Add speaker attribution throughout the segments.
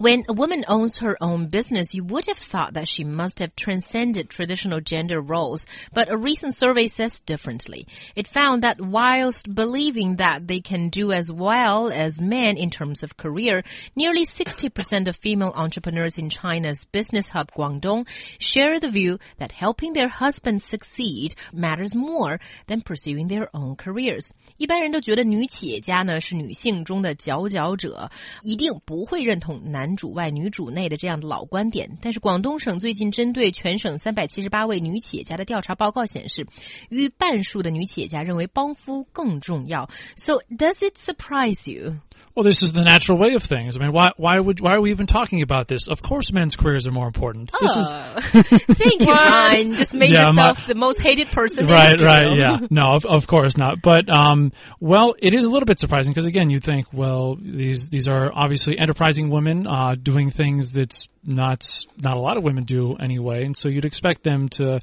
Speaker 1: When a woman owns her own business, you would have thought that she must have transcended traditional gender roles, but a recent survey says differently. It found that whilst believing that they can do as well as men in terms of career, nearly 60% of female entrepreneurs in China's business hub Guangdong share the view that helping their husbands succeed matters more than pursuing their own careers. 一般人都觉得女企业家呢是女性中的佼佼者，一定不会认同男。 男主外女主内的这样的老观点，但是广东省最近针对全省三百七十八位女企业家的调查报告显示，逾半数的女企业家认为帮夫更重要。So does it surprise you?
Speaker 2: Well, this is the natural way of things. I mean, why why would why are we even talking about this? Of course, men's careers are more important.
Speaker 1: Oh.
Speaker 2: This is
Speaker 1: thank you, Ryan. Just made
Speaker 2: Yeah,
Speaker 1: yourself
Speaker 2: my-
Speaker 1: the most hated person.
Speaker 2: right,
Speaker 1: the
Speaker 2: right, yeah. No, of, of course not. But um, well, it is a little bit surprising because again, you think, well, these these are obviously enterprising women uh, doing things that's not not a lot of women do anyway, and so you'd expect them to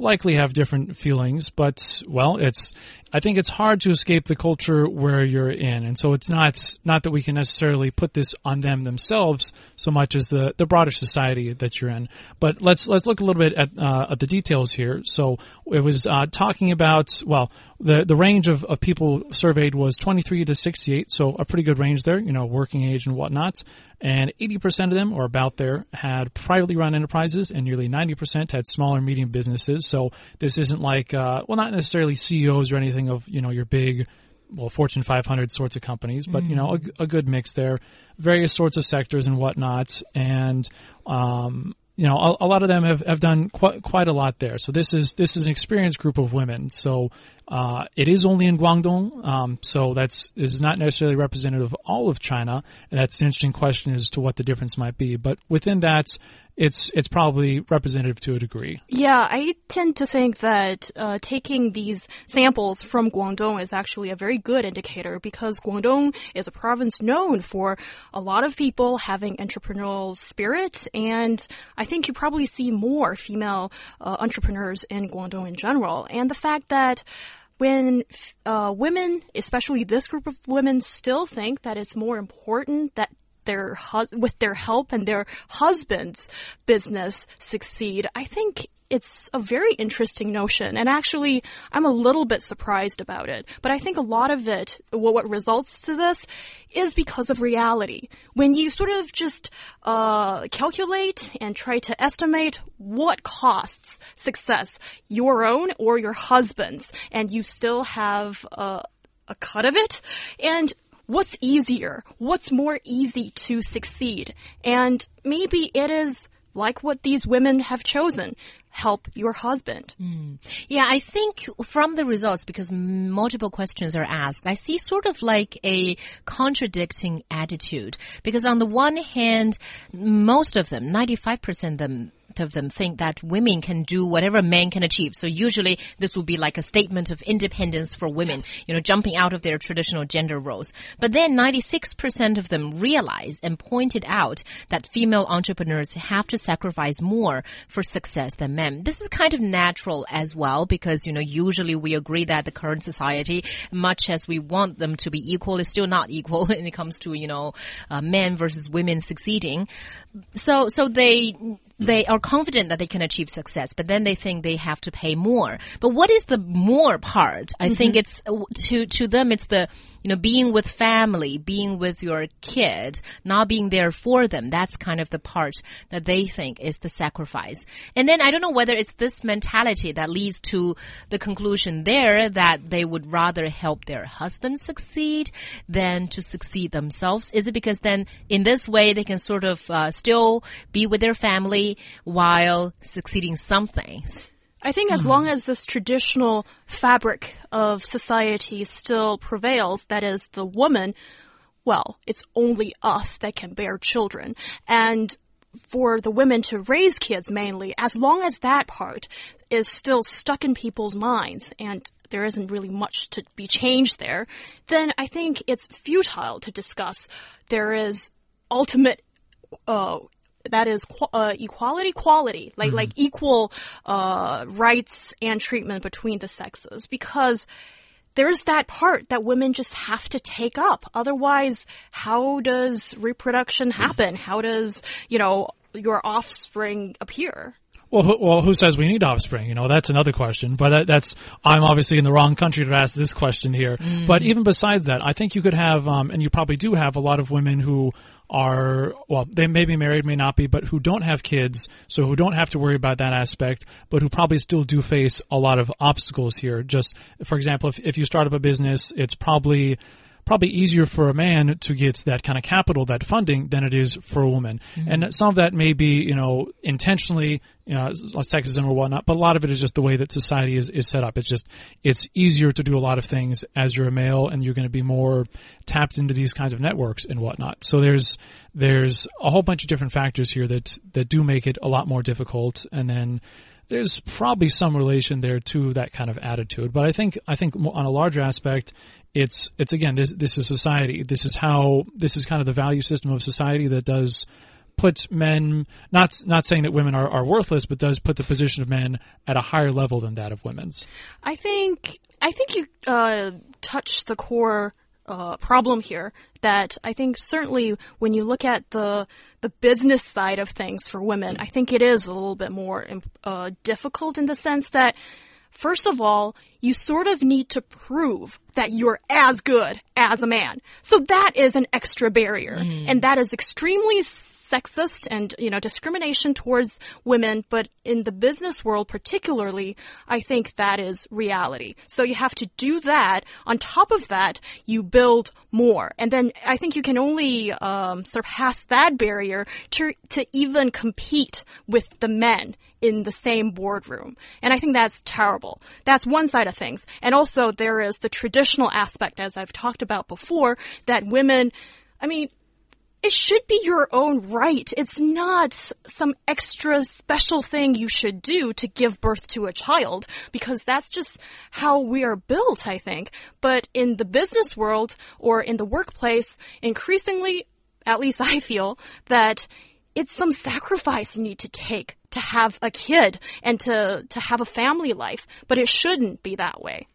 Speaker 2: likely have different feelings, but well, it's I think it's hard to escape the culture where you're in, and so it's not not that we can necessarily put this on them themselves so much as the the broader society that you're in. But let's let's look a little bit at uh, at the details here. So it was uh, talking about well the the range of, of people surveyed was 23 to 68, so a pretty good range there, you know, working age and whatnot. And 80% of them, or about there, had privately run enterprises, and nearly 90% had small or medium businesses. So this isn't like, uh, well, not necessarily CEOs or anything of, you know, your big, well, Fortune 500 sorts of companies, but, you know, a, a good mix there. Various sorts of sectors and whatnot. And, um, you know, a, a lot of them have, have done quite, quite a lot there. So this is, this is an experienced group of women. So, uh, it is only in Guangdong. Um, so that's, is not necessarily representative of all of China. And that's an interesting question as to what the difference might be. But within that, it's, it's probably representative to a degree.
Speaker 3: Yeah, I tend to think that uh, taking these samples from Guangdong is actually a very good indicator because Guangdong is a province known for a lot of people having entrepreneurial spirit, and I think you probably see more female uh, entrepreneurs in Guangdong in general. And the fact that when uh, women, especially this group of women, still think that it's more important that their with their help and their husband's business succeed, I think it's a very interesting notion. And actually, I'm a little bit surprised about it. But I think a lot of it, well, what results to this, is because of reality. When you sort of just uh, calculate and try to estimate what costs success, your own or your husband's, and you still have a, a cut of it, and what's easier? What's more easy to succeed? And maybe it is like what these women have chosen. Help your husband. Hmm.
Speaker 1: Yeah, I think from the results, because multiple questions are asked, I see sort of like a contradicting attitude. Because on the one hand, most of them, 95% of them, of them think that women can do whatever men can achieve. So usually this would be like a statement of independence for women, you know, jumping out of their traditional gender roles. But then 96% of them realized and pointed out that female entrepreneurs have to sacrifice more for success than men. This is kind of natural as well because, you know, usually we agree that the current society, much as we want them to be equal, is still not equal when it comes to, you know, uh, men versus women succeeding. So, so they, they are confident that they can achieve success, but then they think they have to pay more. But what is the more part? I think it's uh, to to them it's the you know being with family, being with your kid, not being there for them. That's kind of the part that they think is the sacrifice. And then I don't know whether it's this mentality that leads to the conclusion there that they would rather help their husband succeed than to succeed themselves. Is it because then in this way they can sort of uh, still be with their family while succeeding something?
Speaker 3: I think as long as this traditional fabric of society still prevails, that is, the woman, well, it's only us that can bear children. And for the women to raise kids mainly, as long as that part is still stuck in people's minds and there isn't really much to be changed there, then I think it's futile to discuss there is ultimate uh, that is uh, equality quality like like equal uh, rights and treatment between the sexes. Because there's that part that women just have to take up. Otherwise how does reproduction happen? How does you know your offspring appear?
Speaker 2: Well, who, well, who says we need offspring? You know, that's another question. But that, that's I'm obviously in the wrong country to ask this question here. But even besides that, I think you could have, um, and you probably do have a lot of women who are well, they may be married, may not be, but who don't have kids, so who don't have to worry about that aspect, but who probably still do face a lot of obstacles here. Just for example, if if you start up a business, it's probably probably easier for a man to get that kind of capital, that funding, than it is for a woman. Mm-hmm. And some of that may be, you know, intentionally, you know, sexism or whatnot, but a lot of it is just the way that society is, is set up. It's just, it's easier to do a lot of things as you're a male and you're going to be more tapped into these kinds of networks and whatnot. So there's, there's a whole bunch of different factors here that, that do make it a lot more difficult. And then, there's probably some relation there to that kind of attitude. But I think I think on a larger aspect, it's it's again this this is society. This is how this is kind of the value system of society that does put men not not saying that women are, are worthless, but does put the position of men at a higher level than that of women's.
Speaker 3: I think I think you uh, touched the core uh, problem here. That I think certainly when you look at the the business side of things for women, I think it is a little bit more uh, difficult in the sense that. First of all, you sort of need to prove that you're as good as a man. So that is an extra barrier. And that is extremely sexist and you know discrimination towards women. But in the business world particularly i think that is reality. So you have to do that. On top of that you build more. And then i think you can only um, surpass that barrier to to even compete with the men in the same boardroom. And I think that's terrible. That's one side of things. And also there is the traditional aspect, as I've talked about before, that women, I mean, it should be your own right. It's not some extra special thing you should do to give birth to a child because that's just how we are built, I think. But in the business world or in the workplace, increasingly, at least I feel, that it's some sacrifice you need to take to have a kid and to, to have a family life, but it shouldn't be that way.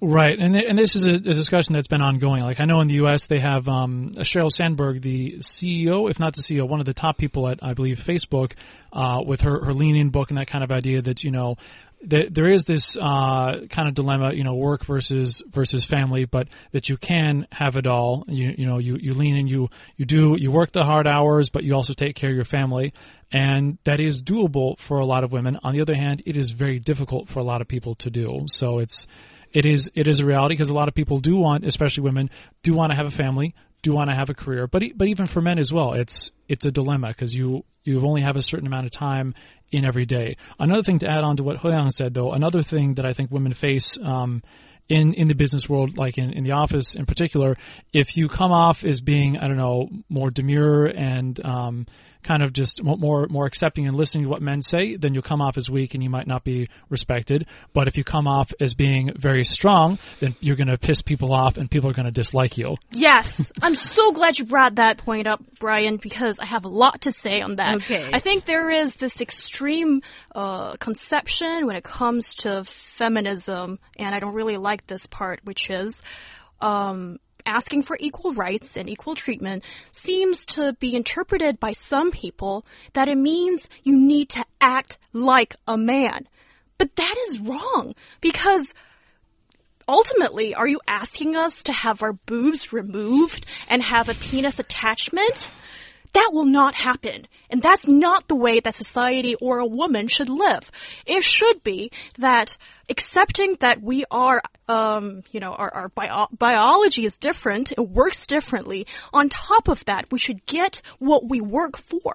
Speaker 2: Right, and th- and this is a, a discussion that's been ongoing. Like I know in the U.S. they have um, Sheryl Sandberg, the CEO, if not the CEO, one of the top people at I believe Facebook, uh, with her her lean in book and that kind of idea that you know there is this uh, kind of dilemma, you know, work versus versus family, but that you can have it all. You you know you you lean in, you you do you work the hard hours, but you also take care of your family, and that is doable for a lot of women. On the other hand, it is very difficult for a lot of people to do. So it's it is it is a reality because a lot of people do want, especially women, do want to have a family, do want to have a career, but but even for men as well, it's it's a dilemma because you you only have a certain amount of time in every day. Another thing to add on to what Huiyang said, though, another thing that I think women face. Um, in, in the business world, like in, in the office in particular, if you come off as being, I don't know, more demure and um, kind of just more more accepting and listening to what men say, then you'll come off as weak and you might not be respected. But if you come off as being very strong, then you're going to piss people off and people are going to dislike you.
Speaker 3: Yes, I'm so glad you brought that point up, Brian, because I have a lot to say on that.
Speaker 1: Okay.
Speaker 3: I think there is this extreme uh, conception when it comes to feminism, and I don't really like this part, which is um, asking for equal rights and equal treatment seems to be interpreted by some people that it means you need to act like a man. But that is wrong because ultimately, are you asking us to have our boobs removed and have a penis attachment? That will not happen. And that's not the way that society or a woman should live. It should be that accepting that we are, um, you know, our, our bio- biology is different, it works differently. On top of that, we should get what we work for.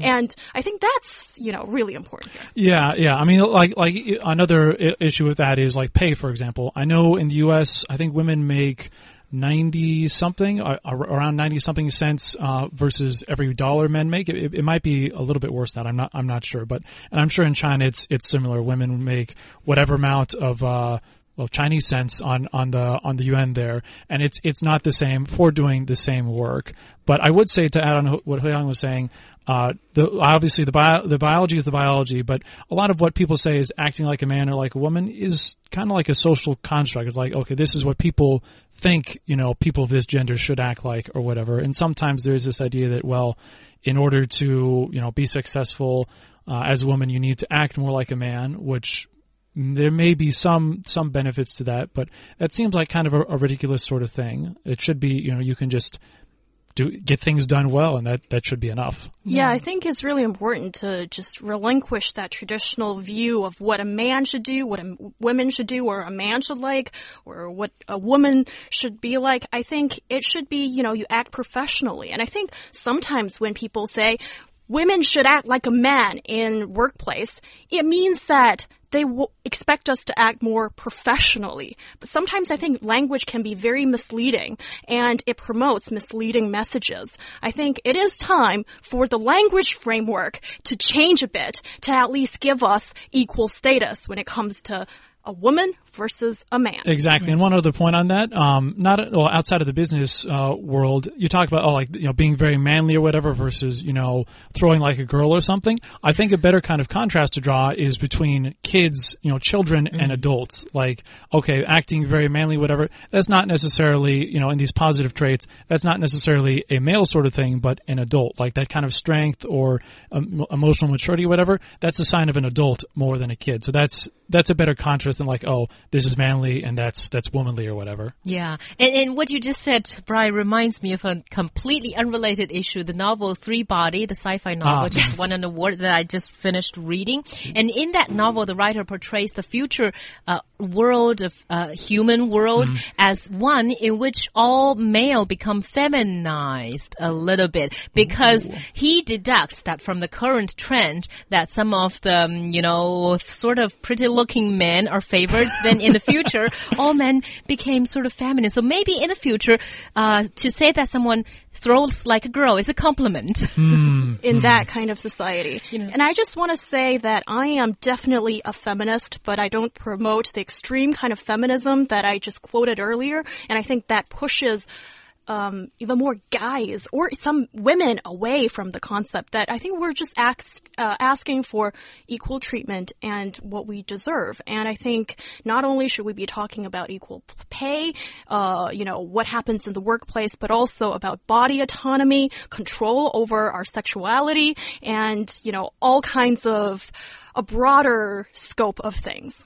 Speaker 3: And I think that's, you know, really important.
Speaker 2: Yeah, yeah. I mean, like, like another issue with that is like pay, for example. I know in the U.S., I think women make ninety something, around ninety something cents uh, versus every dollar men make. It, it might be a little bit worse than that. I'm not. I'm not sure, but and I'm sure in China it's it's similar. Women make whatever amount of. Uh, well Chinese cents on on the on the yuan there, and it's it's not the same for doing the same work. But I would say to add on what Huiyang was saying, uh, the, obviously the bio, the biology is the biology, but a lot of what people say is acting like a man or like a woman is kind of like a social construct. It's like okay, this is what people think you know people of this gender should act like or whatever. And sometimes there's this idea that well, in order to you know be successful uh, as a woman, you need to act more like a man, which there may be some some benefits to that, but that seems like kind of a, a ridiculous sort of thing. It should be you know you can just do get things done well, and that that should be enough.
Speaker 3: Yeah, I think it's really important to just relinquish that traditional view of what a man should do, what a woman should do, or a man should like, or what a woman should be like. I think it should be, you know, you act professionally. And I think sometimes when people say women should act like a man in workplace, it means that they expect us to act more professionally. But sometimes I think language can be very misleading and it promotes misleading messages. I think it is time for the language framework to change a bit to at least give us equal status when it comes to a woman versus a man.
Speaker 2: Exactly. And one other point on that, um, not well, outside of the business uh, world, you talk about oh, like you know being very manly or whatever versus you know throwing like a girl or something. I think a better kind of contrast to draw is between kids, you know, children mm-hmm. and adults. Like okay, acting very manly, whatever. That's not necessarily you know in these positive traits. That's not necessarily a male sort of thing, but an adult. Like that kind of strength or um, emotional maturity, whatever. That's a sign of an adult more than a kid. So that's that's a better contrast than like oh this is manly and that's that's womanly or whatever.
Speaker 1: Yeah, and, and what you just said, Brian, reminds me of a completely unrelated issue: the novel Three Body, the sci-fi novel, ah, just won an award that I just finished reading. And in that novel, the writer portrays the future uh, world of uh, human world mm. as one in which all male become feminized a little bit because Ooh. he deducts that from the current trend that some of the um, you know sort of pretty looking men are favored then in the future, all men became sort of feminine. So maybe in the future, uh, to say that someone throws like a girl is a compliment
Speaker 2: mm.
Speaker 3: in mm. that kind of society. You know. And I just want to say that I am definitely a feminist, but I don't promote the extreme kind of feminism that I just quoted earlier. And I think that pushes um, even more guys or some women away from the concept that I think we're just ask, uh, asking for equal treatment and what we deserve. And I think not only should we be talking about equal pay, uh, you know, what happens in the workplace, but also about body autonomy, control over our sexuality, and, you know, all kinds of a broader scope of things.